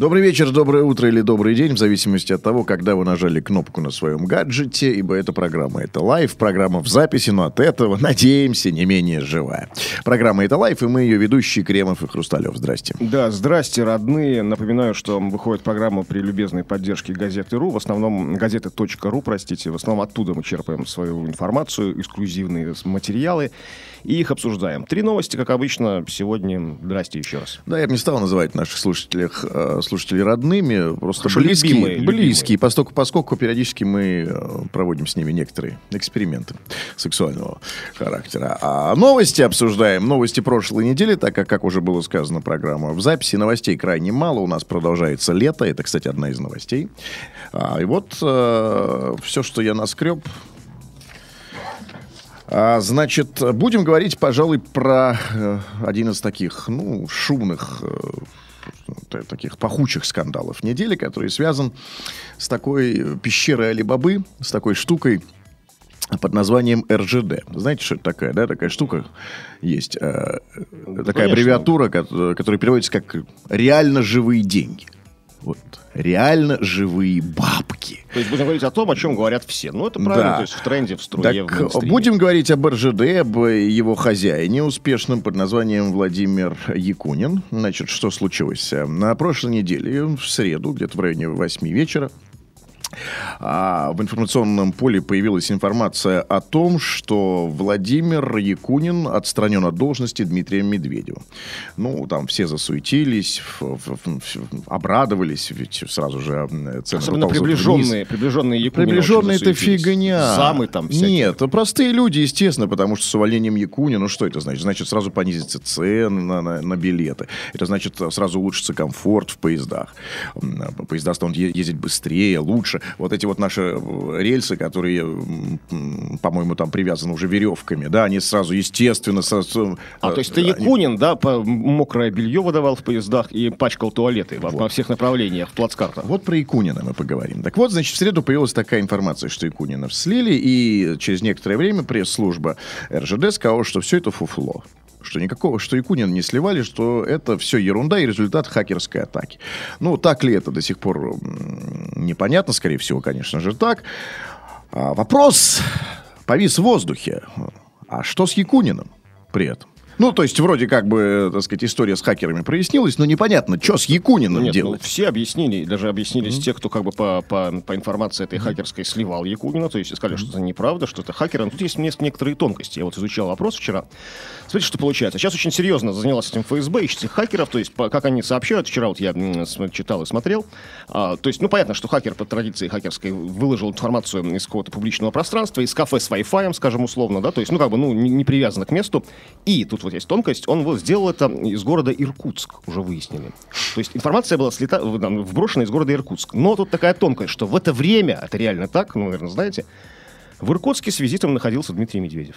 Добрый вечер, доброе утро или добрый день, в зависимости от того, когда вы нажали кнопку на своем гаджете, ибо эта программа это live, программа в записи, но от этого, надеемся, не менее живая. Программа это live, и мы ее ведущие Кремов и Хрусталев. Здрасте. Да, здрасте, родные. Напоминаю, что выходит программа при любезной поддержке газеты РУ. В основном газеты .ру, простите. В основном оттуда мы черпаем свою информацию, эксклюзивные материалы и их обсуждаем. Три новости, как обычно, сегодня. Здрасте еще раз. Да, я бы не стал называть наших слушателей, э, слушателей родными, просто Хорошо, близкие, любимые, близкие, поскольку, поскольку периодически мы э, проводим с ними некоторые эксперименты сексуального характера. А новости обсуждаем, новости прошлой недели, так как, как уже было сказано, программа в записи. Новостей крайне мало, у нас продолжается лето, это, кстати, одна из новостей. А, и вот э, все, что я наскреб, а, значит, будем говорить, пожалуй, про э, один из таких, ну, шумных, э, таких пахучих скандалов недели, который связан с такой пещерой Алибабы, с такой штукой под названием РЖД. Знаете, что это такая, да? Такая штука есть. Э, такая Конечно. аббревиатура, ко- которая переводится как «реально живые деньги». Вот. Реально живые бабки. То есть будем говорить о том, о чем говорят все. Ну, это правильно, Да. то есть в тренде, в струе, в Так, мейнстриме. будем говорить об РЖД, об его хозяине, успешном под названием Владимир Якунин. Значит, что случилось? На прошлой неделе, в среду, где-то в районе 8 вечера, а, в информационном поле появилась информация о том, что Владимир Якунин отстранен от должности Дмитрием Медведевым. Ну, там все засуетились, обрадовались, ведь сразу же цены Особенно поползут вниз. приближенные, приближенные Якунина Приближенные это фигня. Замы там всякие. Нет, простые люди, естественно, потому что с увольнением Якунина, ну что это значит? Значит, сразу понизятся цены на, на- на билеты. Это значит, сразу улучшится комфорт в поездах. Поезда станут ездить быстрее, лучше. Вот эти вот наши э, рельсы, которые, по-моему, там привязаны уже веревками, да, они сразу, естественно... сразу, А, э, то есть ты они- Якунин, да, мокрое белье выдавал в поездах и пачкал туалеты во, во всех направлениях, в плацкартах. Вот про Якунина мы поговорим. Так вот, значит, в среду появилась такая информация, что Якунина слили, и через некоторое время пресс-служба РЖД сказала, что все это фуфло. Что никакого, что Якунина не сливали, что это все ерунда и результат хакерской атаки. Ну, так ли это до сих пор непонятно, скорее всего, конечно же, так. А вопрос повис в воздухе. А что с Якуниным при этом? Ну, то есть, вроде как бы, так сказать, история с хакерами прояснилась, но непонятно, что с Якуниным Нет, ну, делать. все объяснили, даже объяснились те, кто как бы по, по, по информации этой хакерской сливал Якунина, то есть сказали, что это неправда, что это хакер. Но тут есть некоторые тонкости. Я вот изучал вопрос вчера. Смотрите, что получается. Сейчас очень серьезно занялась этим ФСБ, ищет этих хакеров, то есть по- как они сообщают, вчера вот я читал и смотрел, А, то есть, ну, понятно, что хакер по традиции хакерской выложил информацию из какого-то публичного пространства, из кафе с Wi-Fi, скажем условно, да, то есть, ну, как бы, ну, не, не привязано к месту. И тут вот есть тонкость, он вот сделал это из города Иркутск, уже выяснили. То есть информация была слета, вброшена из города Иркутск. Но тут такая тонкость, что в это время, это реально так, ну, наверное, знаете, в Иркутске с визитом находился Дмитрий Медведев.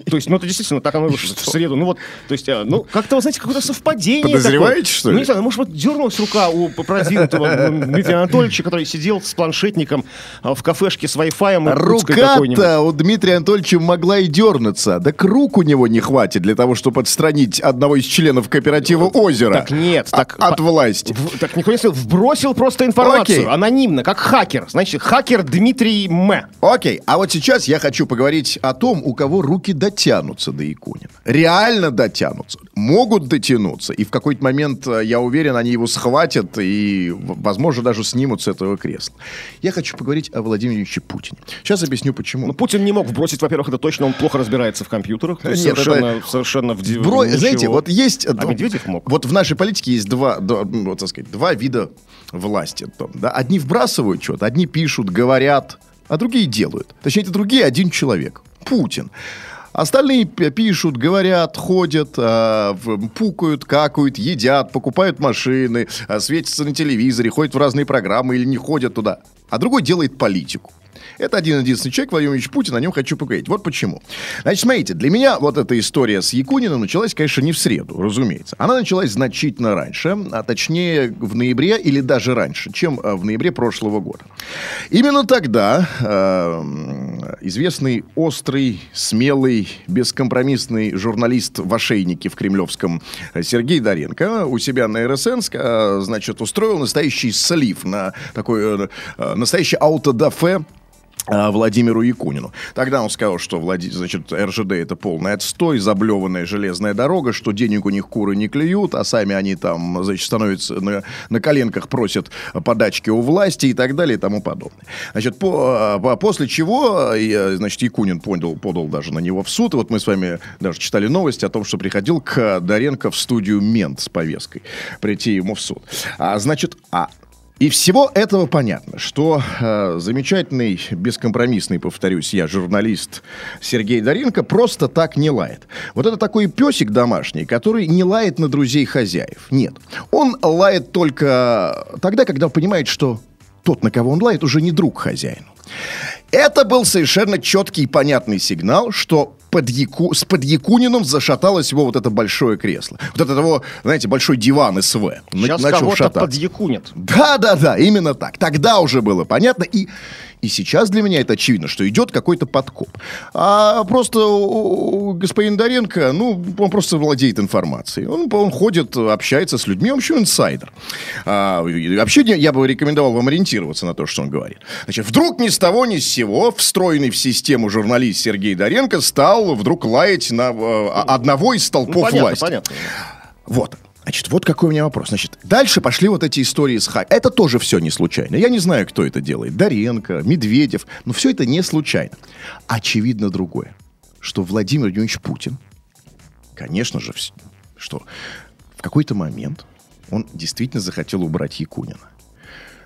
То есть, ну, это действительно так оно вышло. В среду. Ну, вот, то есть, а, ну, как-то, знаете, какое-то совпадение. Подозреваете, такое. что ли? Ну, не знаю, может, вот дернулась рука у продвинутого Дмитрия Анатольевича, который сидел с планшетником а, в кафешке с Wi-Fi. Рука-то у Дмитрия Анатольевича могла и дернуться. Так рук у него не хватит для того, чтобы отстранить одного из членов кооператива «Озеро» Так нет, а- так... от по- власти. в- так никто не сказал, вбросил просто информацию, Окей. анонимно, как хакер. Значит, хакер Дмитрий М. Окей, а вот сейчас я хочу поговорить о том, у кого руки дотянутся до Якунина. Реально дотянутся. Могут дотянуться. И в какой-то момент, э, я уверен, они его схватят и, возможно, даже снимут с этого кресла. Я хочу поговорить о Владимире Ильиче Путине. Сейчас объясню, почему. Ну, Путин не мог вбросить, во-первых, это точно, он плохо разбирается в компьютерах. Есть Нет, совершенно, это- совершенно в Бро- ничего. Знаете, вот есть... А Медведев мог. Вот в нашей политике есть два, два, вот, так сказать, два вида власти. Да? Одни вбрасывают что-то, одни пишут, говорят, а другие делают. Точнее, это другие один человек. Путин. Остальные пишут, говорят, ходят, а, пукают, какают, едят, покупают машины, а, светятся на телевизоре, ходят в разные программы или не ходят туда. А другой делает политику. Это один-единственный человек, Владимир Владимирович Путин, о нем хочу поговорить. Вот почему. Значит, смотрите, для меня вот эта история с Якуниным началась, конечно, не в среду, разумеется. Она началась значительно раньше, а точнее в ноябре или даже раньше, чем э, в ноябре прошлого года. Именно тогда э, известный острый, смелый, бескомпромиссный журналист в ошейнике в Кремлевском э, Сергей Доренко у себя на РСН, э, значит, устроил настоящий слив на такой э, э, настоящий аутодафе Владимиру Якунину. Тогда он сказал, что Влади... значит, РЖД это полный отстой, заблеванная железная дорога, что денег у них куры не клюют, а сами они там, значит, становятся на, на коленках, просят подачки у власти и так далее и тому подобное. Значит, по, по, после чего, значит, Якунин подал, подал даже на него в суд, и вот мы с вами даже читали новости о том, что приходил к Доренко в студию мент с повесткой прийти ему в суд. А, значит, а и всего этого понятно, что э, замечательный, бескомпромиссный, повторюсь, я журналист Сергей Даренко просто так не лает. Вот это такой песик домашний, который не лает на друзей хозяев. Нет. Он лает только тогда, когда понимает, что тот, на кого он лает, уже не друг хозяину. Это был совершенно четкий и понятный сигнал, что под Яку... с под Якуниным зашаталось его вот это большое кресло. Вот это его, знаете, большой диван СВ. Сейчас начал кого-то шататься. подъякунит. Да-да-да, именно так. Тогда уже было понятно. И и сейчас для меня это очевидно, что идет какой-то подкоп. А просто господин Доренко, ну, он просто владеет информацией. Он, он ходит, общается с людьми, он вообще инсайдер. А, вообще я бы рекомендовал вам ориентироваться на то, что он говорит. Значит, вдруг ни с того ни с сего встроенный в систему журналист Сергей Доренко стал вдруг лаять на э, одного из столпов ну, понятно, власти. Понятно. Вот. Значит, вот какой у меня вопрос. Значит, дальше пошли вот эти истории с хак. Это тоже все не случайно. Я не знаю, кто это делает. Даренко, Медведев. Но все это не случайно. Очевидно другое. Что Владимир Владимирович Путин, конечно же, что в какой-то момент он действительно захотел убрать Якунина.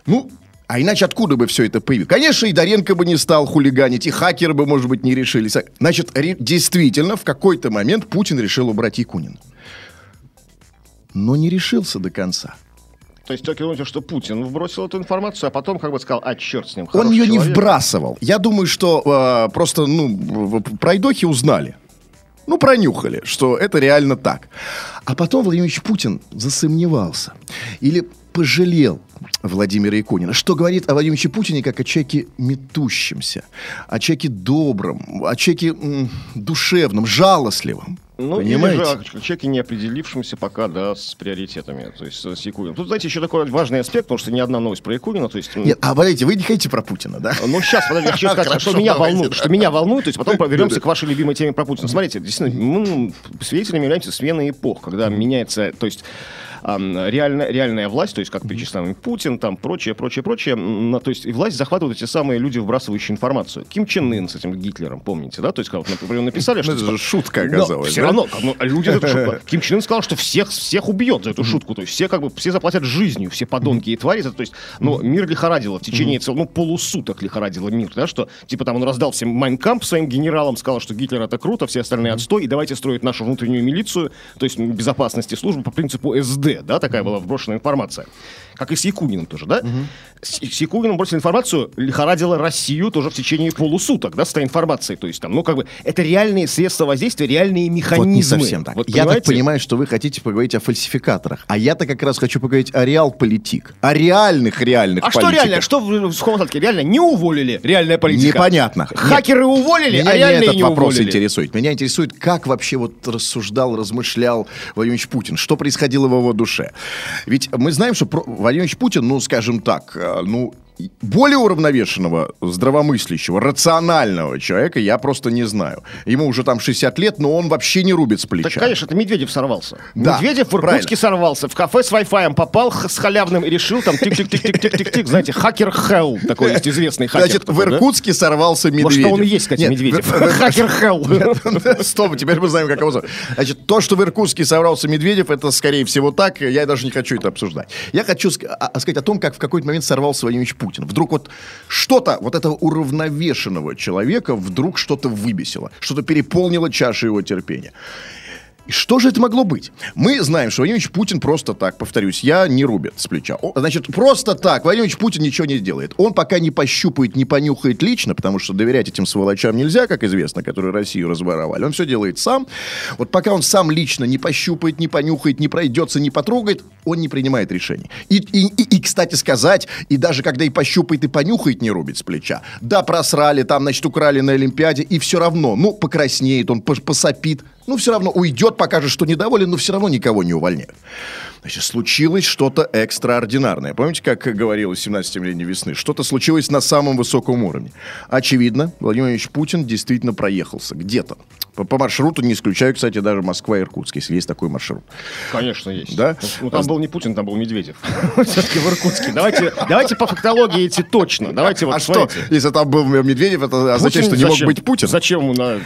Ну, а иначе откуда бы все это появилось? Конечно, и Доренко бы не стал хулиганить, и хакеры бы, может быть, не решились. Значит, действительно, в какой-то момент Путин решил убрать Якунина но не решился до конца. То есть только думаете, что Путин вбросил эту информацию, а потом как бы сказал, а черт с ним. Он ее человек. не вбрасывал. Я думаю, что э, просто ну пройдохи узнали. Ну, пронюхали, что это реально так. А потом Владимир Ильич Путин засомневался. Или пожалел Владимира Якунина, что говорит о Владимире Путине как о человеке метущемся, о человеке добром, о человеке м, душевном, жалостливом. Ну, Понимаете? или же человеке, не определившемся пока, да, с приоритетами, то есть с Якуниным. Тут, знаете, еще такой важный аспект, потому что ни одна новость про Якунина, то есть... Нет, а, подождите, вы не хотите про Путина, да? Ну, сейчас, подождите, я хочу сказать, что меня волнует, что меня волнует, то есть потом вернемся к вашей любимой теме про Путина. Смотрите, действительно, мы свидетелями являемся смены эпох, когда меняется, то есть реально, реальная власть, то есть как перечисляемый Путин, там прочее, прочее, прочее, на, то есть и власть захватывают эти самые люди, вбрасывающие информацию. Ким Чен Ын с этим Гитлером, помните, да? То есть, как, например, написали, что... Это же шутка оказалась, Все равно, ну, люди... Ким Чен Ын сказал, что всех, всех убьет за эту шутку, то есть все как бы, все заплатят жизнью, все подонки и твари, то есть, ну, мир лихорадило. В течение целого, ну, полусуток лихорадило мир, да, что, типа, там он раздал всем Майнкамп своим генералам, сказал, что Гитлер это круто, все остальные отстой, и давайте строить нашу внутреннюю милицию, то есть безопасности службы по принципу СД, да, такая была вброшена брошенная информация. Как и с Якуниным тоже, да? Угу. С, с Якуниным бросили информацию, лихорадила Россию тоже в течение полусуток, да, с этой информацией. То есть там, ну, как бы, это реальные средства воздействия, реальные механизмы. Вот не совсем так. Вот, я так понимаю, что вы хотите поговорить о фальсификаторах. А я-то как раз хочу поговорить о реал-политик. О реальных, реальных А политиках. что реально? Что в сухом Реально не уволили реальная политика? Непонятно. Хакеры Нет. уволили, Меня а реальные не этот не вопрос уволили. интересует. Меня интересует, как вообще вот рассуждал, размышлял Владимир Путин. Что происходило в его душе. Ведь мы знаем, что Владимир Путин, ну, скажем так, э, ну, более уравновешенного, здравомыслящего, рационального человека я просто не знаю. Ему уже там 60 лет, но он вообще не рубит с плеча. Так, конечно, это Медведев сорвался. Да, Медведев в Иркутске сорвался. В кафе с Wi-Fi попал с халявным и решил там тик-тик-тик-тик-тик-тик. Знаете, хакер Хелл. Такой есть известный хакер. Значит, в Иркутске да? сорвался Медведев. Может, он и есть, кстати, Нет, Медведев. Хакер Хелл. Стоп, теперь мы знаем, как его зовут. Значит, то, что в Иркутске сорвался Медведев, это, скорее всего, так. Я даже не хочу это обсуждать. Я хочу а, сказать о том, как в какой-то момент сорвался Владимир Путин. Вдруг вот что-то, вот этого уравновешенного человека вдруг что-то выбесило, что-то переполнило чашу его терпения. И что же это могло быть? Мы знаем, что Владимир Путин просто так, повторюсь, я не рубит с плеча. О, значит, просто так Владимир Путин ничего не сделает. Он пока не пощупает, не понюхает лично, потому что доверять этим сволочам нельзя, как известно, которые Россию разворовали. Он все делает сам. Вот пока он сам лично не пощупает, не понюхает, не пройдется, не потрогает, он не принимает решений. И, и, и, и, кстати сказать, и даже когда и пощупает, и понюхает, не рубит с плеча. Да, просрали, там, значит, украли на Олимпиаде, и все равно, ну, покраснеет он, пос- посопит, ну, все равно уйдет, покажет, что недоволен, но все равно никого не увольняют. Значит, случилось что-то экстраординарное. Помните, как говорилось в 17-летней весны? Что-то случилось на самом высоком уровне. Очевидно, Владимир Ильич Путин действительно проехался где-то. По, по маршруту не исключаю, кстати, даже Москва и Иркутск, если есть такой маршрут. Конечно, есть. Да? Ну, там был не Путин, там был Медведев. Все-таки в Иркутске. Давайте, давайте по фактологии идти точно. Давайте вот а что, если там был Медведев, это означает, что не мог быть Путин? Зачем на...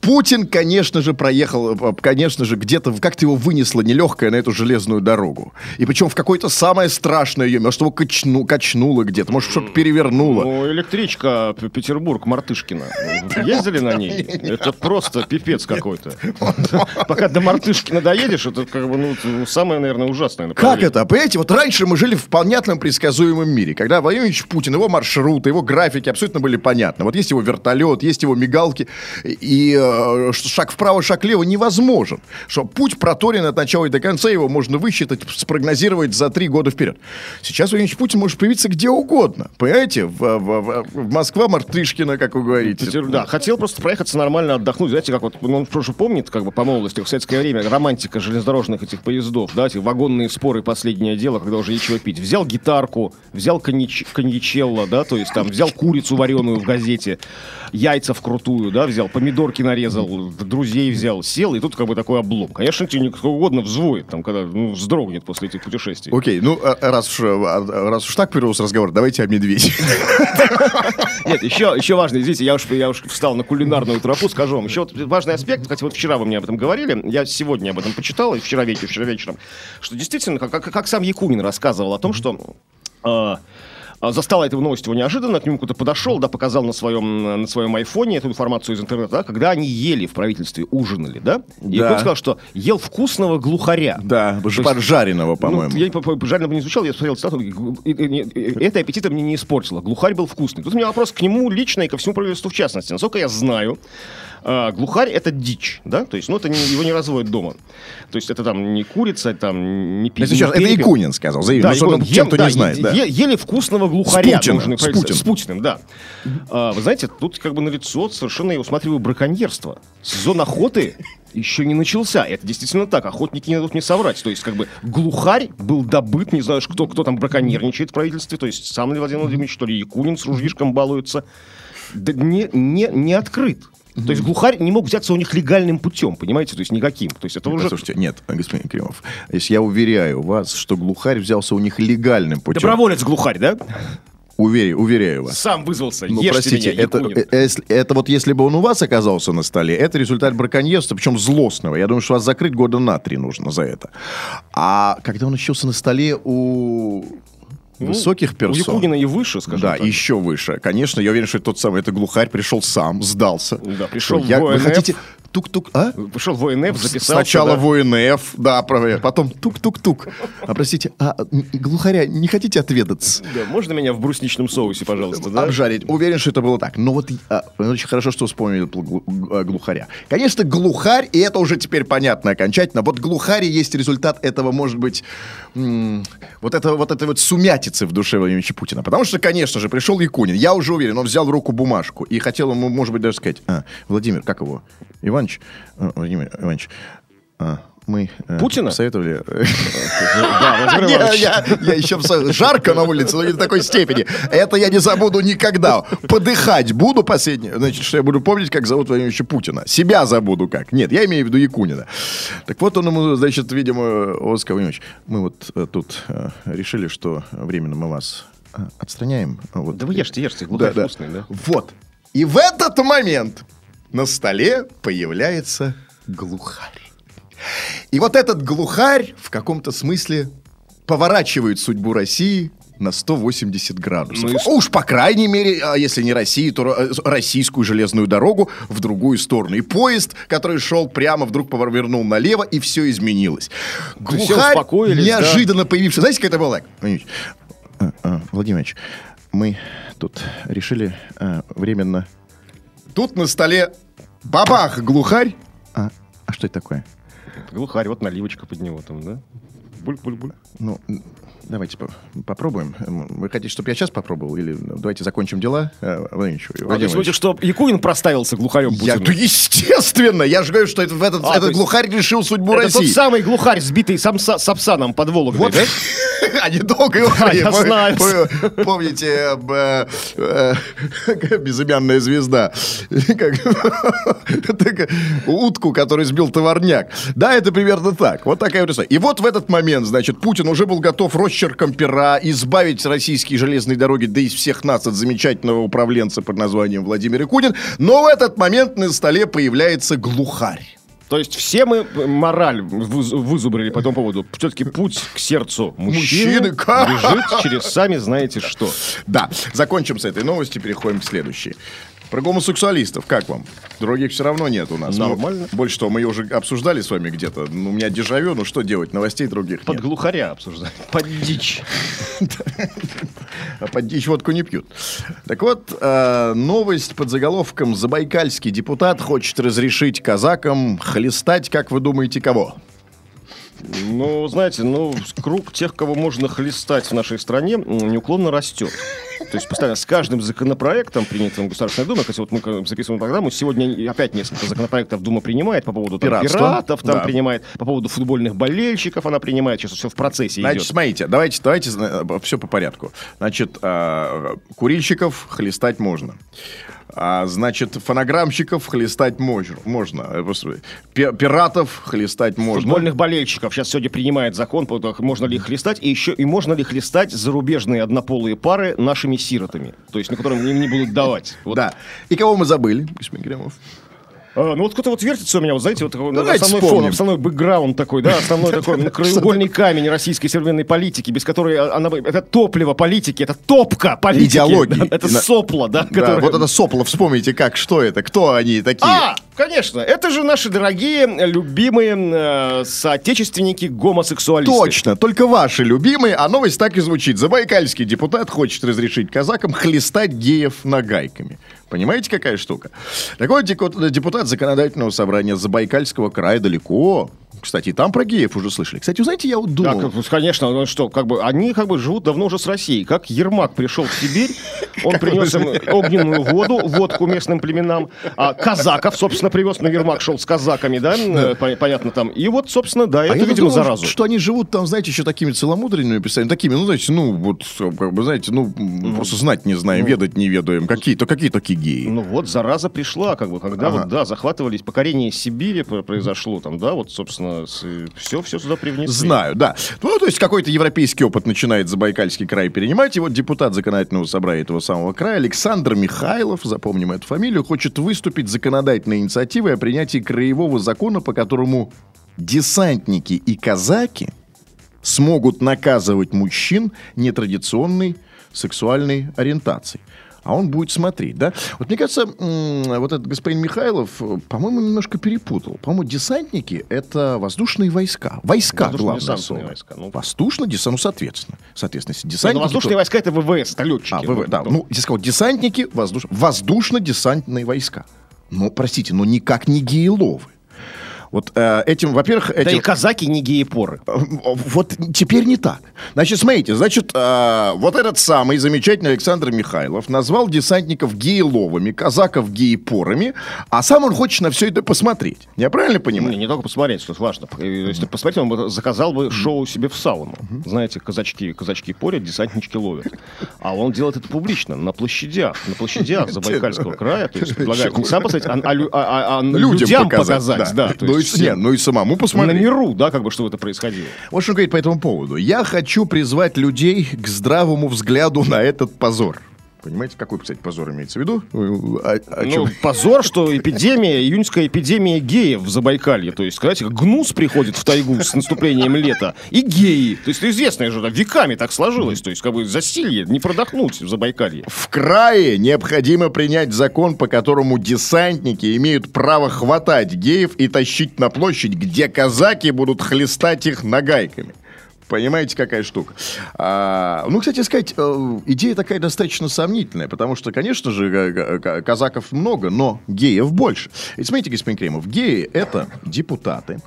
Путин, конечно же, проехал, э, конечно же, где-то, как-то его вынесло нелегкое на эту железную дорогу. И причем в какое-то самое страшное ее, может, его качну, качнуло где-то, может, что-то перевернуло. Ну, электричка Петербург-Мартышкина. Ездили на ней? Это просто пипец какой-то. Пока до Мартышкина доедешь, это как бы, ну, самое, наверное, ужасное. Как это? Понимаете, вот раньше мы жили в понятном, предсказуемом мире, когда Владимир Ильич Путин, его маршруты, его графики абсолютно были понятны. Вот есть его вертолет, есть его мигалки, и э, шаг вправо, шаг влево невозможен. Что путь проторен от начала и до конца, его можно высчитать, спрогнозировать за три года вперед. Сейчас Владимир Путин может появиться где угодно. Понимаете? В, в- в- в Москва, Мартышкина, как вы говорите. Питер- Да, хотел просто проехаться нормально, отдохнуть. Знаете, как вот, ну, он тоже помнит, как бы по молодости, в советское время, романтика железнодорожных этих поездов, да, эти вагонные споры, последнее дело, когда уже нечего пить. Взял гитарку, взял коньяч, коньячелло, да, то есть там взял курицу вареную в газете, яйца вкрутую, да, взял, помидорки нарезал, друзей взял, сел, и тут как бы такой облом. Конечно, тебе никто угодно взвоет, там, когда, ну, вздрогнет после этих путешествий. Окей, ну, а- раз уж, а- раз уж так повелся разговор, давайте о медведе. Нет, еще, еще важно, извините, я уж, я уж встал на кулинарную тропу, скажу вам. Еще вот важный аспект, кстати, вот вчера вы мне об этом говорили, я сегодня об этом почитал, и вчера вечером, вчера вечером, что действительно, как, как, как сам Якунин рассказывал о том, что... а, Застала эту новость его неожиданно, к нему кто-то подошел, да, показал на своем, на своем айфоне эту информацию из интернета, да, когда они ели в правительстве, ужинали, да? И Да. Якунин сказал, что ел вкусного глухаря. Да, есть- жареного, Ну, по-моему. я по- по- жареного не изучал, я смотрел и- это аппетита мне не испортило. Глухарь был вкусный. Тут у меня вопрос к нему лично и ко всему правительству в частности. Насколько я знаю, а, глухарь это дичь, да, то есть, ну, это не- его не разводят дома. То есть, это там не курица, там не пи- не это. Якунин сказал, заявил. Да, Ну, Якунин. тем, кто Ем- не да, знает, е- да. е- Ели вкусного глухаря. С Путиным, нужно с Путиным. С Путиным, да. А, вы знаете, тут как бы налицо совершенно, я усматриваю, браконьерство. Сезон охоты еще не начался. Это действительно так. Охотники не дадут мне соврать. То есть, как бы, глухарь был добыт, не знаешь, кто, кто там браконьерничает в правительстве. То есть, сам ли Владимир Владимирович, что ли, Якунин с ружьишком балуется. Да не, не, не открыт. То есть глухарь не мог взяться у них легальным путем, понимаете? То есть никаким. То есть это уже... Послушайте, нет, господин Кремов, если я уверяю вас, что глухарь взялся у них легальным путем, Доброволец глухарь, да? уверяю, уверяю вас. Сам вызвался. Ну, Ешьте простите, меня, это, э, если- это вот если бы он у вас оказался на столе, это результат браконьерства, причем злостного. Я думаю, что вас закрыть года на три нужно за это. А когда он очутился на столе у высоких Ну, У персон... Якунина и выше, скажем Да, так. еще выше. Конечно, я уверен, что тот самый, это глухарь пришел сам, сдался. Да, пришел Что, я- в Вы ОНФ. хотите... Тук-тук, а? Пришел в ОНФ, записался. Сначала да. в ОНФ, да, правильно, потом тук-тук-тук. А простите, а глухаря не хотите отведаться? Да, можно меня в брусничном соусе, пожалуйста, да? Обжарить. Уверен, что это было так. Но вот а, очень хорошо, что вспомнили а, глухаря. Конечно, глухарь, и это уже теперь понятно окончательно. Вот глухарь есть результат этого, может быть, вот, этого, вот этой вот сумятицы в душе Владимира Путина. Потому что, конечно же, пришел Якунин. Я уже уверен, он взял в руку бумажку и хотел ему, может быть, даже сказать, а, Владимир, как его? Иванович? А, Владимир Иванович, а, мы э, Путина? Владимир Я, еще жарко на улице, но не до такой степени. Это я не забуду никогда. Подыхать буду последнее. Значит, что я буду помнить, как зовут Владимира Ильича Путина. Себя забуду как. Нет, я имею в виду Якунина. Так вот он ему, значит, видимо, он сказал, Владимир Ильич, мы вот э, тут э, решили, что временно мы вас э, отстраняем. Да вы ешьте, ешьте, да. вкусный, да? Вот. И в этот момент на столе появляется глухарь. И вот этот глухарь в каком-то смысле поворачивает судьбу России на 180 градусов. Ну и? Уж, по крайней мере, а если не России, то э, российскую железную дорогу в другую сторону. И поезд, который шел прямо, вдруг повернул налево, и все изменилось. есть все Глухарь, успокоились, да? неожиданно появившийся. Знаете, как это было? Владимир Ильич, а, а, мы тут решили а, временно... Тут на столе бабах, глухарь. А, а что это такое? Глухарь, вот наливочка под него там, да? Буль-буль-буль. Ну, давайте по- попробуем. Вы хотите, чтобы я сейчас попробовал? Или давайте закончим дела? Э, Владимир Ильич, А, Владимир ты смотришь, Ильич. что Якунин проставился глухарем Я, ну, естественно! Я же говорю, что это, в этот, А, то этот глухарь решил судьбу Это России. тот самый глухарь, сбитый самса, сапсаном под Вологдой, Вот. да? Они долго его А, я знаю. пом- Помните, э, э, э, безымянная звезда? Утку, который сбил товарняк. Да, это примерно так. Вот такая вот история. И вот в этот момент, значит, Путин уже был готов росчерком пера избавить российские железные дороги, да из всех нас, от замечательного управленца под названием Владимир Якунин. Но в этот момент на столе появляется глухарь. То есть все мы э, мораль выз- вызубрили по этому поводу. Все-таки путь к сердцу мужчины, Мужчины, как? лежит через сами знаете что. Да, закончим с этой новости, переходим к следующей. Про гомосексуалистов, как вам? Других все равно нет у нас. Нормально. Ну, больше того, мы ее уже обсуждали с вами где-то. Ну, у меня дежавю, ну что делать, новостей других Под нет. глухаря обсуждать. Под дичь. А под дичь водку не пьют. Так вот, э, новость под заголовком «Забайкальский депутат хочет разрешить казакам хлестать, как вы думаете, кого?» Ну, знаете, ну, круг тех, кого можно хлестать в нашей стране, неуклонно растет. То есть постоянно с каждым законопроектом, принятым в Государственной Думе, кстати, вот мы записываем программу, сегодня опять несколько законопроектов Дума принимает по поводу там, пиратов, там Да. принимает, по поводу футбольных болельщиков она принимает, сейчас все в процессе Значит, идет. смотрите, давайте, давайте все по порядку. Значит, э, курильщиков хлестать можно. А, значит, фонограммщиков хлестать мож- можно. Э, Пиратов хлестать можно. Футбольных болельщиков сейчас сегодня принимает закон, можно ли их хлестать, и еще и можно ли хлестать зарубежные однополые пары нашими сиротами, то есть на которым им не будут давать. Вот Да. И кого мы забыли? А, ну вот кто-то вот вертится у меня, вот знаете, вот такой Давайте основной вспомним. фон, основной бэкграунд такой, да, основной такой ну, краеугольный камень российской современной политики, без которой а, она, это топливо политики, это топка политики. Идеологии. это сопло, да. Вот это сопло, вспомните, как, что это, кто они такие? А, конечно, это же наши дорогие, любимые э, соотечественники гомосексуалисты. Точно, только ваши любимые, а новость так и звучит. Забайкальский депутат хочет разрешить казакам хлестать геев нагайками. Понимаете, какая штука? Такой деку- депутат законодательного собрания Забайкальского края далеко. Кстати, и там про геев уже слышали. Кстати, вы знаете, я вот Да, думал... как- конечно, ну что, как бы они как бы живут давно уже с Россией. Как Ермак пришел в Сибирь, он принес им огненную воду, водку местным племенам, а казаков, собственно, привез, но Ермак шел с казаками, да, по- понятно там. И вот, собственно, да, А это, видимо, заразу. что они живут там, знаете, еще такими целомудренными представлениями, такими, ну, знаете, ну, вот, как бы, знаете, ну, просто знать не знаем, ведать не ведаем. Какие-то, какие такие геи? Ну вот, зараза пришла, как бы, когда вот, да, захватывались, покорение Сибири про- произошло, там, да, вот, собственно, все, все сюда привнесли. Знаю, да. Ну, то есть какой-то европейский опыт начинает Забайкальский край перенимать. И вот депутат законодательного собрания этого самого края Александр Михайлов, запомним эту фамилию, хочет выступить законодательной инициативой о принятии краевого закона, по которому десантники и казаки смогут наказывать мужчин нетрадиционной сексуальной ориентации. А он будет смотреть, да? Вот мне кажется, вот этот господин Михайлов, э, по-моему, немножко перепутал. По-моему, десантники — это воздушные войска. Войска, главное слово. войска, ну. Воздушно-десантные, ну, соответственно. Соответственно, если Не, ну, десантники... воздушные то- войска это ВВС, это летчики. А, ВВ, да. Ну, я сказал, десантники, воздуш... воздушно-десантные войска. Ну, простите, но никак не гейловы. Вот э, этим, во-первых, Да этим... и казаки не геи-поры. Э, Вот теперь не так. Значит, смотрите, значит, э, вот этот самый замечательный Александр Михайлов назвал десантников гейловыми, казаков геепорами, а сам он хочет на все это посмотреть. Я правильно Не, понимаю? не только посмотреть, что важно. Э, Если посмотреть, он бы заказал бы шоу себе в сауну. Знаете, казачки, казачки порят, десантнички ловят. А он делает это публично, на площадях. На площадях Забайкальского края. То есть предлагает не сам посмотреть, а, а а- а- а людям, показать. да. Есть не, ну и самому на посмотреть. миру, да, как бы, чтобы это происходило. Вот что говорит по этому поводу. Я хочу призвать людей к здравому взгляду на этот позор. Понимаете, какой, кстати, позор имеется в виду? О, о Ну, чем? позор, что эпидемия, июньская эпидемия геев в Забайкалье. То есть, знаете, гнус приходит в тайгу с наступлением лета. И геи. То есть, это известное же, да, веками так сложилось. То есть, как бы засилье, не продохнуть в Забайкалье. В крае необходимо принять закон, по которому десантники имеют право хватать геев и тащить на площадь, где казаки будут хлестать их нагайками. Понимаете, какая штука? А, ну, кстати сказать, э, идея такая достаточно сомнительная, потому что, конечно же, казаков много, но геев больше. И смотрите, господин Кремов, геи — это депутаты.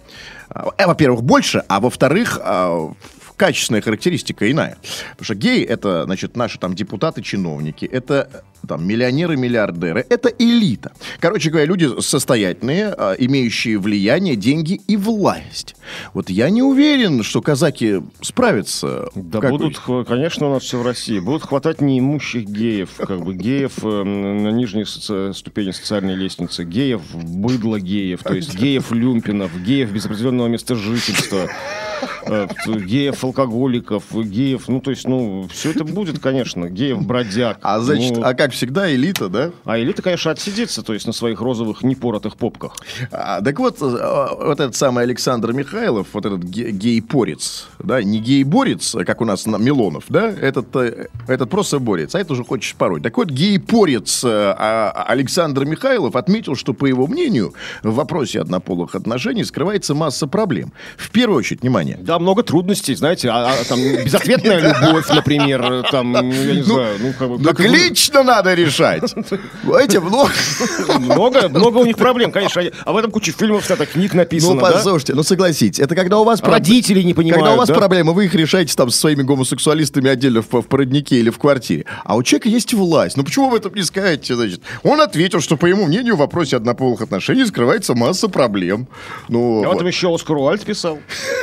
А, э, во-первых, больше, а во-вторых, а, качественная характеристика иная. Потому что геи — это, значит, наши там депутаты, чиновники, это там миллионеры, миллиардеры, это элита. Короче говоря, люди состоятельные, а, имеющие влияние, деньги и власть. Вот я не уверен, что казаки справятся. Да Как будут, вы- конечно, у нас все в России. Будут хватать неимущих геев, как бы геев э, на нижней ступени социальной лестницы, геев, быдло геев, то есть геев люмпинов, геев без определенного места жительства, э, геев алкоголиков, геев, ну то есть, ну все это будет, конечно, геев бродяг. А значит, Ну, а как всегда, элита, да? а элита, конечно, отсидится, то есть на своих розовых непоротых попках. А, так вот, э, вот этот самый Александр Михайлов, вот этот ге- гей-порец, да, не гей-борец, а как у нас на Милонов, да, этот, э, этот просто борец, а это уже хочешь порой. Так вот, гей-порец э, а- Александр Михайлов отметил, что, по его мнению, в вопросе однополых отношений скрывается масса проблем. В первую очередь, внимание, Да, много трудностей, знаете, а, а, там безответная любовь, например, там, я не знаю, ну как бы... так как лично надо решать. Эти много... Много, много у них проблем, конечно. А в этом куча фильмов, снято, книг написано, Ну, да? послушайте, ну согласитесь, это когда у вас... проб- Родители не понимают, Когда у вас да? проблемы, вы их решаете там со своими гомосексуалистами отдельно в, в породнике или в квартире. А у человека есть власть. Ну почему вы этом не скажете, значит? Он ответил, что, по его мнению, в вопросе однополых отношений скрывается масса проблем. Ну, А вот там еще Оскар Уальд писал.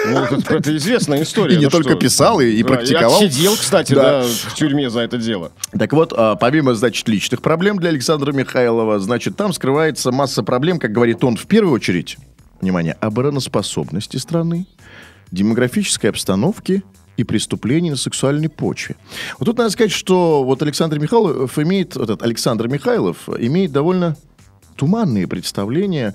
Ну, это, известная история. И не ну только писал, и- Да, практиковал. отсидел, кстати, Да. да. в тюрьме за это дело. Так вот, а, помимо, значит, личных проблем для Александра Михайлова, значит, там скрывается масса проблем, как говорит он, в первую очередь, внимание, обороноспособности страны, демографической обстановки и преступлений на сексуальной почве. Вот тут надо сказать, что вот Александр Михайлов имеет, вот этот Александр Михайлов имеет довольно туманные представления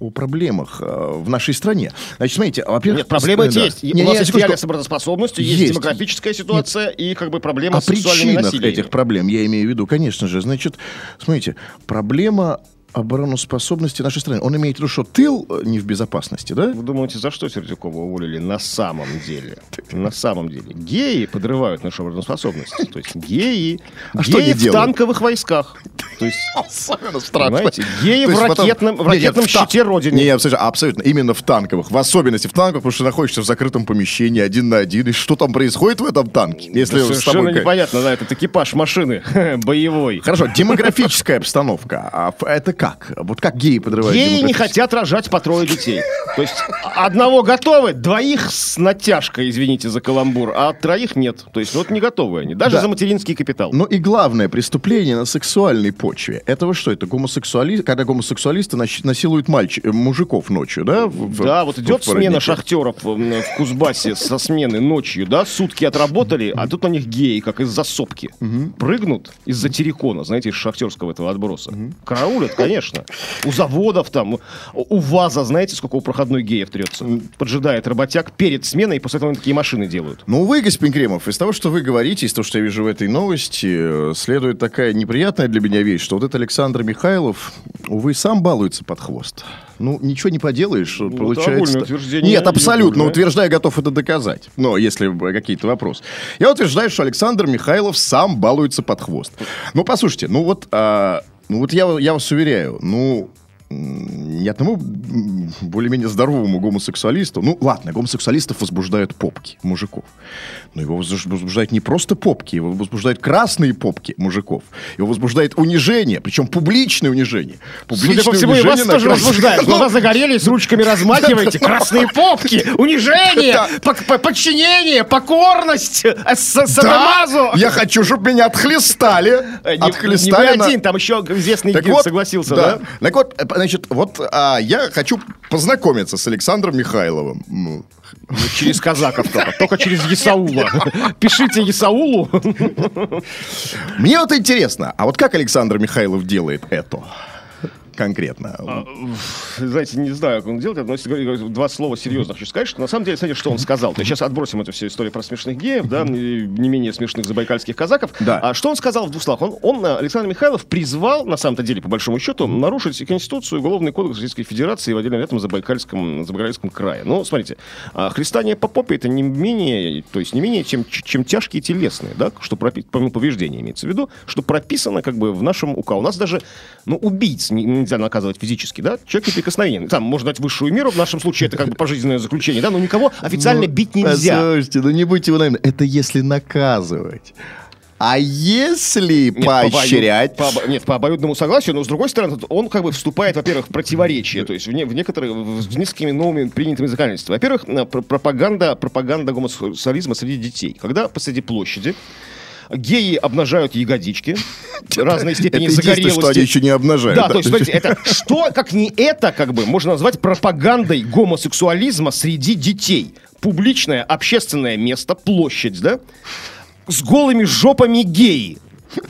о проблемах э, в нашей стране. Значит, смотрите, во-первых... Нет, проблемы да. есть. Не, У нас есть реальная сообразоспособностью, есть, Есть. демографическая ситуация и как бы проблема о с сексуальным причинах насилием. этих проблем я имею в виду, конечно же. Значит, смотрите, проблема обороноспособности нашей страны. Он имеет в виду, что тыл э, не в безопасности, да? Вы думаете, за что Сердюкова уволили на самом деле? На самом деле. Геи подрывают нашу обороноспособность. То есть геи, А что геи в танковых войсках. То есть, Особенно страшно. понимаете, геи в ракетном, в ракетном щите Родины. Не, абсолютно, абсолютно. Именно в танковых. В особенности в танках, потому что находишься в закрытом помещении один на один. И что там происходит в этом танке? Если Да совершенно непонятно, да, этот экипаж машины боевой. Хорошо, демографическая обстановка. А это как? Вот как геи подрывают Геи не хотят рожать по трое детей. То есть одного готовы, двоих с натяжкой, извините за каламбур, а троих нет. То есть вот не готовы они, даже Да. за материнский капитал. Ну и главное преступление на сексуальной почве. Это вот что? Это гомосексуалист, когда гомосексуалисты насилуют мальчик, э, мужиков ночью, да? в- в- Да, вот в- идет в смена шахтеров м, в Кузбассе со смены ночью, да, сутки отработали, а тут на них геи, как из-за сопки. Прыгнут из-за террикона, знаете, из шахтерского этого отброса. Караулят, конечно. У заводов там, у ВАЗа, знаете, сколько у проходной геев трется? Поджидает работяг перед сменой, и после этого они такие машины делают. Ну, увы, господин Кремов, из того, что вы говорите, из того, что я вижу в этой новости, э, следует такая неприятная для меня вещь, что вот этот Александр Михайлов, увы, сам балуется под хвост. Ну, ничего не поделаешь, это получается... утверждение Нет, абсолютно, Юрия. утверждаю, готов это доказать. Но если б какие-то вопросы. Я утверждаю, что Александр Михайлов сам балуется под хвост. Ну, послушайте, ну вот, а, ну вот я, я вас уверяю, ну, ни одному более-менее здоровому гомосексуалисту, ну ладно, гомосексуалистов возбуждают попки мужиков, но его возбуж- возбуждают не просто попки, его возбуждают красные попки мужиков, его возбуждает унижение, причем публичное унижение. Судя по Публичное всему, и вас тоже красных- возбуждает. Глаза загорелись, ручками размахиваете, красные попки, унижение, подчинение, покорность, э, садомазу. я хочу, чтобы меня отхлестали. Э, Не, не отхлестали на- один, там еще известный согласился, да? Так вот, э, значит, вот а, я хочу познакомиться с Александром Михайловым. Ну, Через казаков только, только через Исаула. Пишите Исаулу. Мне вот интересно, а вот как Александр Михайлов делает это? Конкретно. Знаете, не знаю, как он делает, но если говорить два слова серьезно хочу сказать, что на самом деле, смотрите, что он сказал. То есть сейчас отбросим эту всю историю про смешных геев, да, не менее смешных забайкальских казаков. Да. А что он сказал в двух словах? Он, он, э, Александр Михайлов, призвал, на самом-то деле, по большому счету, нарушить Конституцию Уголовный кодекс Российской Федерации в отдельном этом Забайкальском, Забайкальском крае. Ну, смотрите, а, хлестание по попе это не менее, то есть не менее, чем, чем тяжкие телесные, да, что пропи- повреждения имеется в виду, что прописано как бы в нашем УК. У нас даже, ну, убийц не- нельзя наказывать физически, да, человек неприкосновенен. Там можно дать высшую меру, в нашем случае это как бы пожизненное заключение, да, но никого официально бить нельзя. Слушайте, ну не будьте вы наивны. Это если наказывать. А если Нет, по поощрять? по обо- нет, по обоюдному согласию, но с другой стороны, он как бы вступает, во-первых, в противоречие, то есть в, не- в некоторые, в- с несколькими новыми принятыми законодательствами. Во-первых, пр- пропаганда, пропаганда гомосексуализма среди детей. Когда посреди площади геи обнажают ягодички разной степени Это загорелости. что они еще не обнажают. Да, то есть, смотрите, это что, как не это, как бы, можно назвать пропагандой гомосексуализма среди детей. Публичное общественное место, площадь, да, с голыми жопами геи.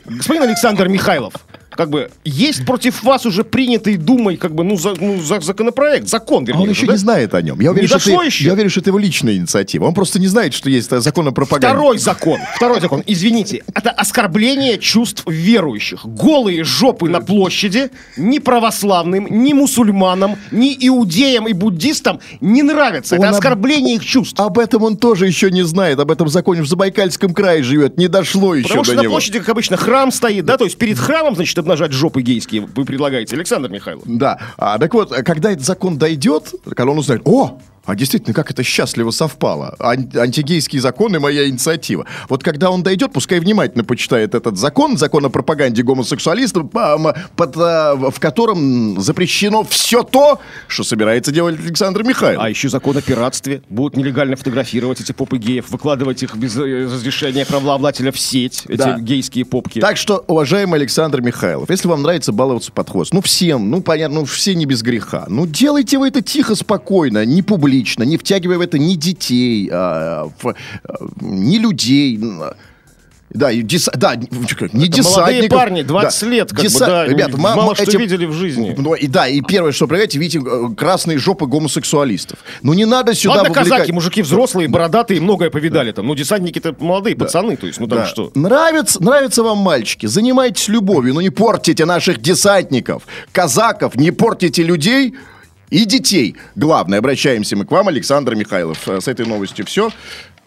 Господин Александр Михайлов, как бы, есть против вас уже принятый Думой, как бы, ну, за- ну, за- законопроект, закон, А вернее. он уже, еще да? не знает о нем. Я уверен, Не что это- еще? я уверен, что это его личная инициатива. Он просто не знает, что есть э, закон о пропаганде. Второй закон, второй закон, извините, это оскорбление чувств верующих. Голые жопы на площади ни православным, ни мусульманам, ни иудеям и буддистам не нравятся. Это Он об- оскорбление их чувств. Об этом он тоже еще не знает. Об этом законе в Забайкальском крае живет. Не дошло еще Потому до что на него. площади, как обычно, храм стоит, да, то есть перед храмом, значит, обнажать жопы гейские вы предлагаете, Александр Михайлов. Да. А, так вот, когда этот закон дойдет, когда он узнает, о, а действительно, как это счастливо совпало. Ан- антигейские законы, моя инициатива. Вот когда он дойдет, пускай внимательно почитает этот закон, закон о пропаганде гомосексуалистов, под, а, в котором запрещено все то, что собирается делать Александр Михайлов. А еще закон о пиратстве. Будут нелегально фотографировать эти попы геев, выкладывать их без э, разрешения правообладателя в сеть, эти Да. гейские попки. Так что, уважаемый Александр Михайлов, если вам нравится баловаться под хвост, ну всем, ну понятно, ну все не без греха, ну делайте вы это тихо, спокойно, не публично, не втягивая в это ни детей, а, в- а, ни людей. Да, и дес- да, не Это молодые парни, 20 Да. лет, как бы, Деса- да, Ребята, ма- мало ма- что эти- видели в жизни. Ну, и да, и первое, что проявляете, видите э, красные жопы гомосексуалистов. Ну не надо сюда Ладно, вовлекать- казаки, мужики взрослые, бородатые, многое повидали там. Ну, десантники-то молодые пацаны, то есть, ну там Да. что. Нравится, нравится вам мальчики, занимайтесь любовью, но не портите наших десантников, казаков, не портите людей и детей. Главное, обращаемся мы к вам, Александр Михайлов. Э, С этой новостью все.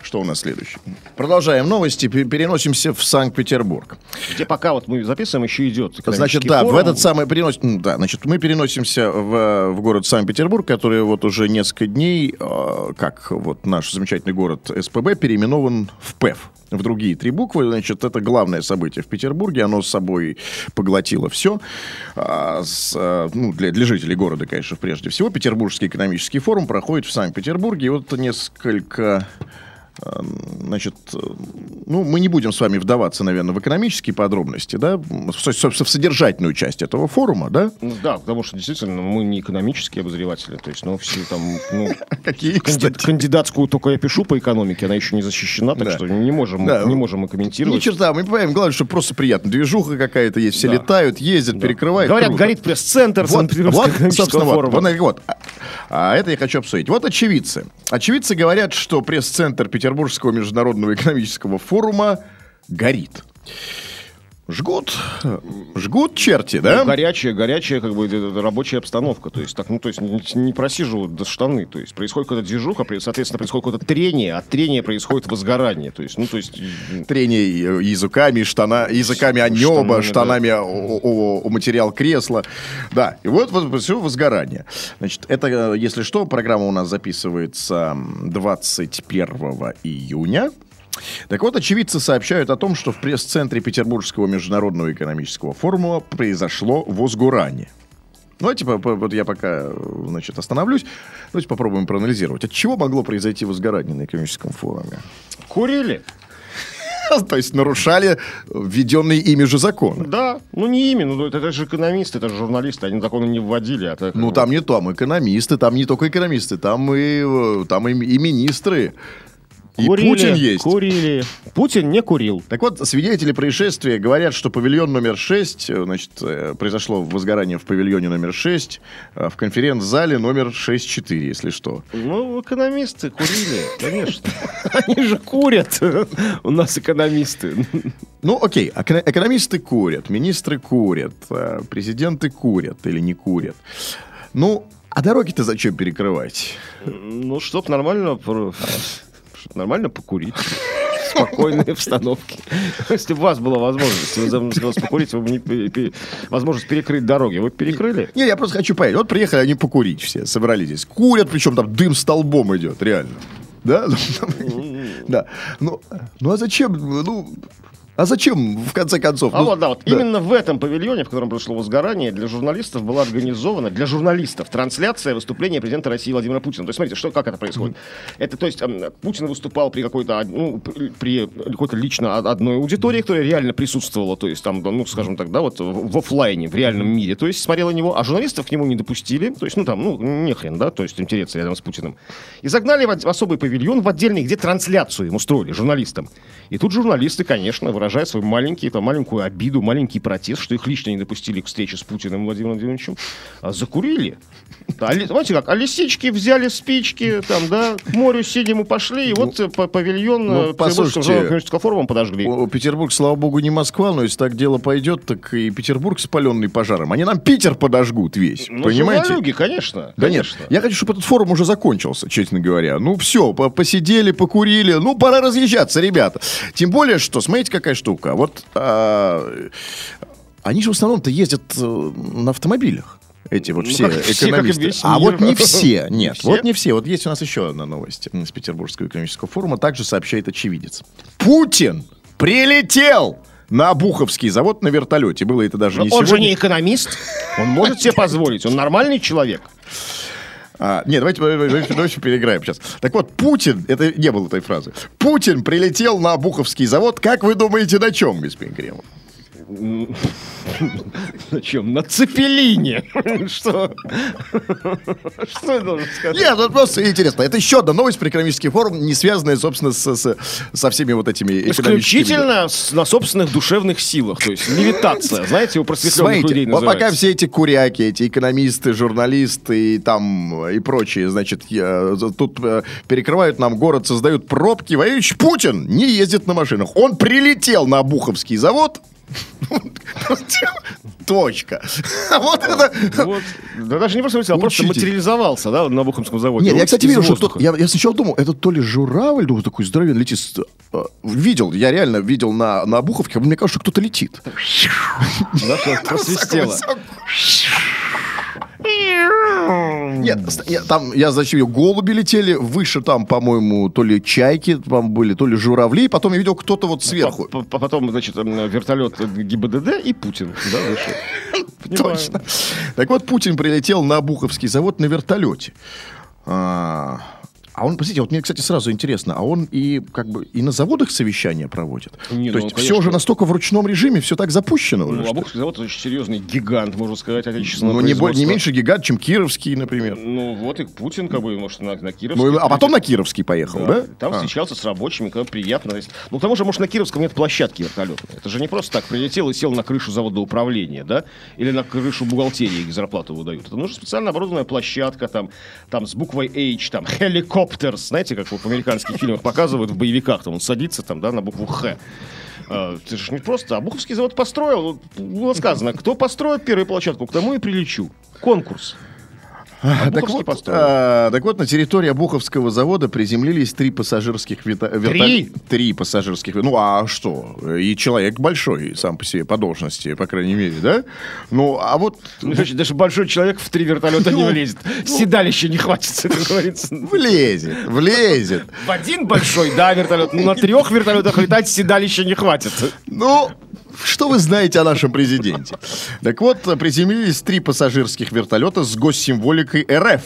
Что у нас следующее? Продолжаем новости, пе- переносимся в Санкт-Петербург. Где пока вот мы записываем, еще идет. Значит, да, в форум. этот самый перенос... Да, значит, мы переносимся в, в город Санкт-Петербург, который вот уже несколько дней, э, как вот наш замечательный город СПБ, переименован в ПЭФ. В другие три буквы, значит, это главное событие в Петербурге, оно с собой поглотило все. ну, для, для жителей города, конечно, прежде всего. Петербургский экономический форум проходит в Санкт-Петербурге, и вот несколько Значит, э, ну, мы не будем с вами вдаваться, наверное, в экономические подробности, да, собственно, в содержательную часть этого форума, да? Ну, да, потому что действительно мы не экономические обозреватели, то есть, ну, все там, ну, Какие, канди- кандидатскую только я пишу по экономике, она еще не защищена, так Да. что не можем, Да. не можем мы Ни комментировать. черта, мы понимаем, главное, что просто приятно. Движуха какая-то есть, все Да. летают, ездят, перекрывают. Говорят, круто. горит пресс-центр Вот, вот, собственно, вот, форума. вот, вот. А, а это я хочу обсудить. Вот очевидцы. Очевидцы говорят, что пресс-центр Петербургского международного экономического форума горит. Жгут, жгут черти, да? Ну, горячая, горячая, как бы, э, рабочая обстановка. То есть, так, ну, то есть, не, не просиживают до штаны. То есть, происходит какая-то движуха, соответственно, происходит какое-то трение, от трения происходит возгорание. То есть, ну, то есть, м, трение э, языками, штана, языками о небо, Штанами, да. штанами о, о- о материал кресла. Да, и вот, вот все возгорание. Значит, это, э, если что, программа у нас записывается м, 21 июня. Так вот, очевидцы сообщают о том, что в пресс-центре Петербургского международного экономического форума произошло возгорание. Ну, давайте по- по- вот я пока, э, значит, остановлюсь. Давайте попробуем проанализировать. От чего могло произойти возгорание на экономическом форуме? курили. То есть нарушали введенные ими же законы. Да, ну не ими, ну это, это же экономисты, это же журналисты, они законы не вводили. А так, Ну, там не там экономисты, там не только экономисты, там и, э, там и, и министры. И курили, Путин есть. Курили. Путин не курил. Так вот, свидетели происшествия говорят, что павильон номер 6, э, значит, э, произошло возгорание в павильоне номер 6, э, в конференц-зале номер 6-4, если что. Ну, экономисты курили, конечно. Они же курят. У нас экономисты. Ну, окей, эко- экономисты курят, министры курят, президенты курят или не курят. Ну, а дороги-то зачем перекрывать? Ну, чтоб нормально, чтоб нормально покурить. Спокойной обстановке. Если бы у вас была возможность, вы замысливалось покурить, вы бы не возможность перекрыть дороги. Вы перекрыли? Не, я просто хочу понять. Вот приехали они покурить все, собрались здесь. Курят, причем там дым столбом идет, реально. Да? Да. Ну, ну а зачем, ну, а зачем, в конце концов? А Ну, вот, да, вот именно в этом павильоне, в котором произошло возгорание, для журналистов была организована, для журналистов, трансляция выступления президента России Владимира Путина. То есть, смотрите, что, как это происходит. Это, то есть, эм, Путин выступал при какой-то, од- ну, при, какой-то лично од- одной аудитории, которая реально присутствовала, то есть, там, да, ну, скажем так, да, вот в, оффлайне, в реальном мире, то есть, смотрела него, а журналистов к нему не допустили, то есть, ну, там, ну, нехрен, да, то есть, им тереться рядом с Путиным. И загнали в особый павильон, в отдельный, где трансляцию им устроили, журналистам. И тут журналисты, конечно, выражая свою маленький, там, маленькую обиду, маленький протест, что их лично не допустили к встрече с Путиным Владимиром Владимировичем, а закурили. А знаете как, а лисички взяли спички, там, да, к морю синему пошли, и вот э, по- павильон ну, ну, Петербургского форума подожгли. Петербург, слава богу, не Москва, но если так дело пойдет, так и Петербург спаленный пожаром. Они нам Питер подожгут весь, Ну, понимаете? журналюги, конечно. Да нет, конечно. я хочу, чтобы этот форум уже закончился, честно говоря. Ну все, по- посидели, покурили, ну пора разъезжаться, ребята. Тем более, что, смотрите, какая штука. Вот а, они же в основном-то ездят э, на автомобилях. Эти вот Ну, все как все, как и экономисты. а мир. вот не все, нет, все? вот не все. Вот есть у нас еще одна новость из Петербургского экономического форума, также сообщает очевидец. Путин прилетел на Обуховский завод на вертолете. Было это даже Но не он же сегодня. не экономист, он может себе позволить, он нормальный человек. А, нет, давайте, давайте, давайте переиграем сейчас. Так вот, Путин, это не было этой фразы. Путин прилетел на Обуховский завод, как вы думаете, на чем, господин Кремов? На чем? На цепелине. Что? Что я должен сказать? Нет, это просто интересно. Это еще одна новость про экономический форум, не связанная, собственно, с- с- со всеми вот этими экономическими... Исключительно с- на собственных душевных силах. То есть левитация. Знаете, у просветленных Смотрите, людей вот пока все эти куряки, эти экономисты, журналисты и там и прочие, значит, я- тут э, перекрывают нам город, создают пробки, воюющий Путин не ездит на машинах. Он прилетел на Обуховский завод, точка. Вот это... Вот. Да даже не просто вылетел, а просто материализовался, да, на Бухомском заводе. Нет, я, кстати, видел, что я, сначала думал, это то ли журавль, думаю, такой здоровенный летит. э, Видел, я реально видел на, на Обуховке, мне кажется, что кто-то летит. Да, просвистело. Нет, там, я зачем голуби летели, выше там, по-моему, то ли чайки там были, то ли журавли, потом я видел кто-то вот сверху. По- по- Потом, значит, вертолет ГИБДД и Путин, да. Понимаю. Точно. Так вот, Путин прилетел на Обуховский завод на вертолете. А, он, посмотрите, вот мне, кстати, сразу интересно, а он и как бы и на заводах совещания проводит? Не, То ну, есть он, все конечно. уже настолько в ручном режиме, все так запущено уже. Ну, что- Обуховский завод это очень серьезный гигант, можно сказать, отечественного Ну, не, более, не меньше гигант, чем Кировский, например. Ну, вот и Путин, как бы, может, на, на Кировский. Ну, а потом на. Кировский поехал, да? Там А. встречался с рабочими, когда приятно. Ну, к тому же, может, на Кировском нет площадки вертолетной. Это же не просто так прилетел и сел на крышу завода управления, да? Или на крышу бухгалтерии, где зарплату выдают. Это нужна специально оборудованная площадка, там, там с буквой H, там, helicopters, знаете, как в американских фильмах показывают в боевиках, там он садится там, да, на букву Х. А, Это же не просто. А Буховский завод построил. Было сказано, кто построит первую площадку, к тому и прилечу. Конкурс. А Так вот, построил. а, так вот, на территории Обуховского завода приземлились три пассажирских вита- вертолета. Три пассажирских. Ну, а что? И человек большой сам по себе, по должности, по крайней мере, да? Ну, а вот Ну, значит, даже большой человек в три вертолета не Ну, влезет. Седалище не хватит, как говорится. влезет, влезет. В один большой, да, вертолет. но На трех вертолетах летать седалища не хватит. Ну, что вы знаете о нашем президенте? Так вот, приземлились три пассажирских вертолета с госсимволикой РФ.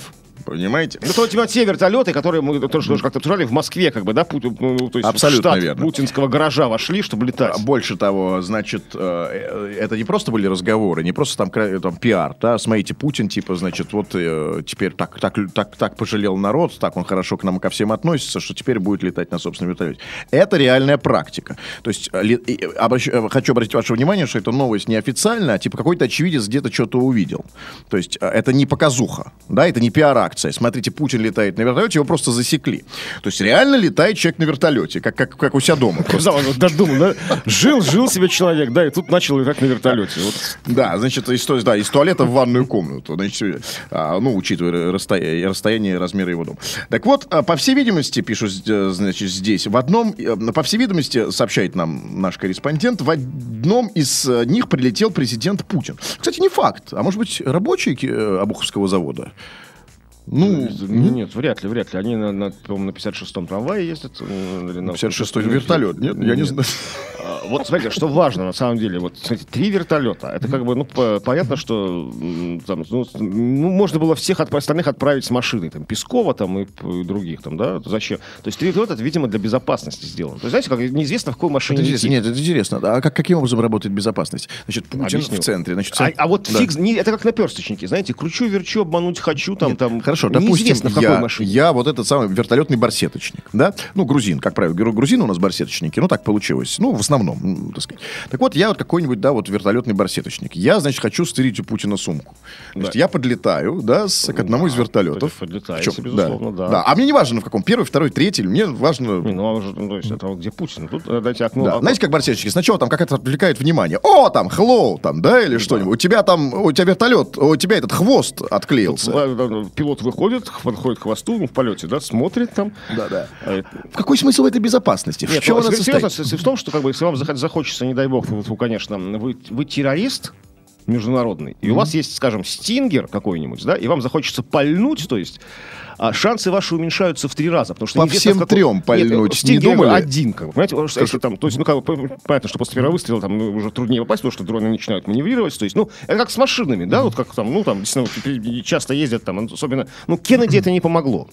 Понимаете? Ну, то вот те вертолеты, которые мы тоже, тоже как-то обсуждали в Москве, как бы, да, пу- ну, то есть Абсолютно штат верно. путинского гаража вошли, чтобы летать. А Больше того, значит, э, э, это не просто были разговоры, не просто там, там пиар, да, смотрите, Путин, типа, значит, вот э, теперь так, так, так, так пожалел народ, так он хорошо к нам ко всем относится, что теперь будет летать на собственном вертолете. Это реальная практика. То есть обращ- хочу обратить ваше внимание, что эта новость не официальная, а типа какой-то очевидец где-то что-то увидел. То есть это не показуха, да, это не пиар-акция. Смотрите, Путин летает на вертолете, его просто засекли. То есть реально летает человек на вертолете, как, как, как у себя дома. просто. Да, жил, жил себе человек, да, и тут начал летать на вертолете. Да, значит, из, да, из туалета в ванную комнату. Значит, а, ну, учитывая расстояние, и размеры его дома. Так вот, а, по всей видимости, пишут э, значит, здесь, в одном, э, по всей видимости, сообщает нам наш корреспондент, в одном из э, них прилетел президент Путин. Кстати, не факт. А может быть, рабочие э, Обуховского завода? Ну, Ну, нет, вряд ли, вряд ли. Они, на, на, по-моему, на 56-м трамвае ездят. э, или на- 56-й вертолет, нет? Я не знаю. А, Вот, смотрите, что важно на самом деле. Вот, смотрите, три вертолета. Это как бы, ну, по- понятно, что там, ну, ну, можно было всех отп- остальных отправить с машиной. Там, Пескова там и, и других там, да? Зачем? То есть три вертолета, это, видимо, для безопасности сделано. То есть, знаете, как неизвестно, в какой машине Это. Нет, это интересно. А как, каким образом работает безопасность? Значит, Путин Объясню. в центре. Значит, в А, а вот Да. фиг, не- это как наперсточники, знаете, кручу, верчу, обмануть хочу, там, Нет, там. Хорошо, допустим, неизвестно, в какой я, машине. я вот этот самый вертолетный барсеточник, да? Ну, грузин, как правило, гру- грузины у нас барсеточники, ну, так получилось, ну, в основном, так сказать. Так вот, я вот какой-нибудь, да, вот вертолетный барсеточник. Я, значит, хочу стырить у Путина сумку. Значит, Да. я подлетаю, да, с, к одному из вертолетов. подлетаете, Причем, безусловно, да. А мне не важно, в каком, первый, второй, третий, мне важно... Не, ну, а ну, то есть, это вот где Путин? Тут э, дайте окно. Да. окно- Знаете, как барсетчики, сначала там как-то отвлекает внимание. О, там, hello, там, да, или что-нибудь. У тебя там, у тебя вертолет, у тебя этот хвост отклеился. Э, э, Пилот выходит, подходит к хвосту ну, в полете, да, смотрит там. Да-да. Э, В какой смысл этой безопасности? В Нет, чем ну, она состоит? в том, что как бы, если вам захо- захочется, не дай бог, вы, конечно, вы, вы террорист международный, и у вас есть, скажем, стингер какой-нибудь, да, и вам захочется пальнуть, то есть а шансы ваши уменьшаются в три раза, потому что По всем в каком- трем Нет, пальнуть, не стингер думали? один, как понимаете, потому что если там, то есть, ну, как понятно, что после первого выстрела там ну, уже труднее попасть, потому что дроны начинают маневрировать, то есть, ну, это как с машинами, да, вот как там, ну, там, действительно, часто ездят там, особенно, ну, Кеннеди это не помогло.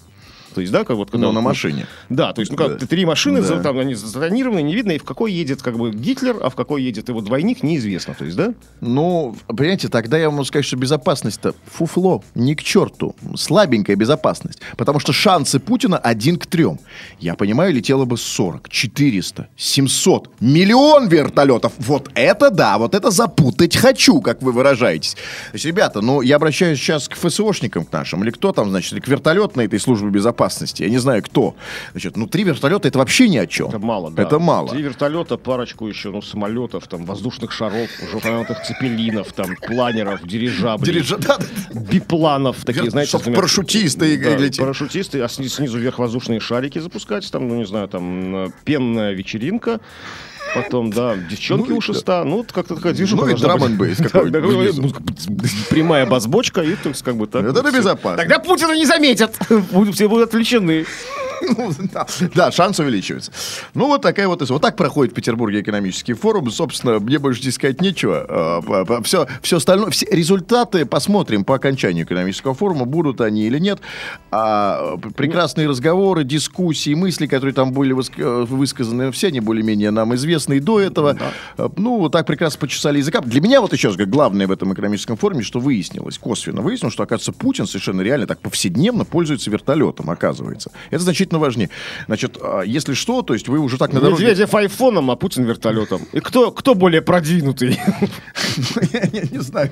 То есть, да, как вот когда... Но на ну, машине. да, то есть, ну как, Да. три машины, Да. там они затонированы, не видно, и в какой едет как бы Гитлер, а в какой едет его двойник, неизвестно. То есть, да? Ну, понимаете, тогда я вам могу сказать, что безопасность-то фуфло, ни к черту. Слабенькая безопасность. Потому что шансы Путина один к трем. Я понимаю, летело бы 40, 400, 700, миллион вертолетов. Вот это да, вот это запутать хочу, как вы выражаетесь. Значит, ребята, ну, я обращаюсь сейчас к ФСОшникам к нашим, или кто там, значит, или к вертолетной этой службе безопасности. Я не знаю, кто. Значит, ну, три вертолета это вообще ни о чем. Это мало, да. Это мало. Три вертолета, парочку еще, ну, самолетов, там, воздушных шаров, уже упомянутых цепелинов, там, планеров, дирижаблей, Дирижа- да, да. бипланов, такие, Вер- знаете... чтоб знаменитые- парашютисты Да, летели. парашютисты, а сни- снизу вверх воздушные шарики запускать, там, ну, не знаю, там, э, пенная вечеринка, Потом, да, девчонки Ну у шеста. Ну, как-то такая движуха. Ну и bass Да, какой-то Прямая басбочка, и то есть как бы так. Это вот всё. безопасно. Тогда Путина не заметят. Все будут отвлечены. Ну, да, да, шанс увеличивается. Ну, вот такая вот история. Вот так проходит в Петербурге экономический форум. Собственно, мне больше здесь сказать нечего. Все, все остальное, все результаты посмотрим по окончанию экономического форума, будут они или нет. А прекрасные разговоры, дискуссии, мысли, которые там были э, высказаны, все они более-менее нам известны и до этого. Э, Ну, вот так прекрасно почесали языка. Для меня вот еще раз главное в этом экономическом форуме, что выяснилось, косвенно выяснилось, что, оказывается, Путин совершенно реально так повседневно пользуется вертолетом, оказывается. Это значительно важнее. Значит, а, если что, то есть вы уже так на дороге... Медведев айфоном, а Путин вертолетом. И кто, кто более продвинутый? Я не- знаю.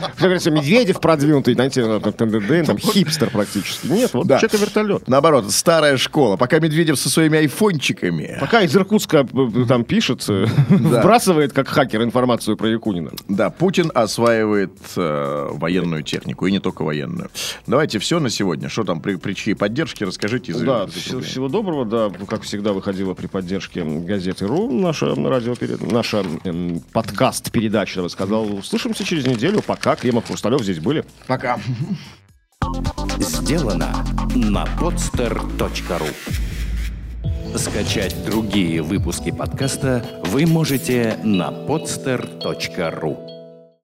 Как говорится, Медведев продвинутый, знаете, ну, там, хипстер практически. Нет, вот Да. человек вертолет. Наоборот, старая школа. Пока Медведев со своими айфончиками. Пока из Иркутска э, там пишет, э, вбрасывает как хакер информацию про Якунина. Да, Путин осваивает э, военную технику, и не только военную. Давайте все на сегодня. Что там, при, при чьей поддержке, расскажите. за- Да, всего, всего доброго, да, как всегда выходила при поддержке газеты РУ, наша радио, наша эм, подкаст передача, я бы сказал. Услышимся через неделю. Пока. Кремов, Хрусталев здесь были. Пока. Сделано на podster.ru Скачать другие выпуски подкаста вы можете на podster.ru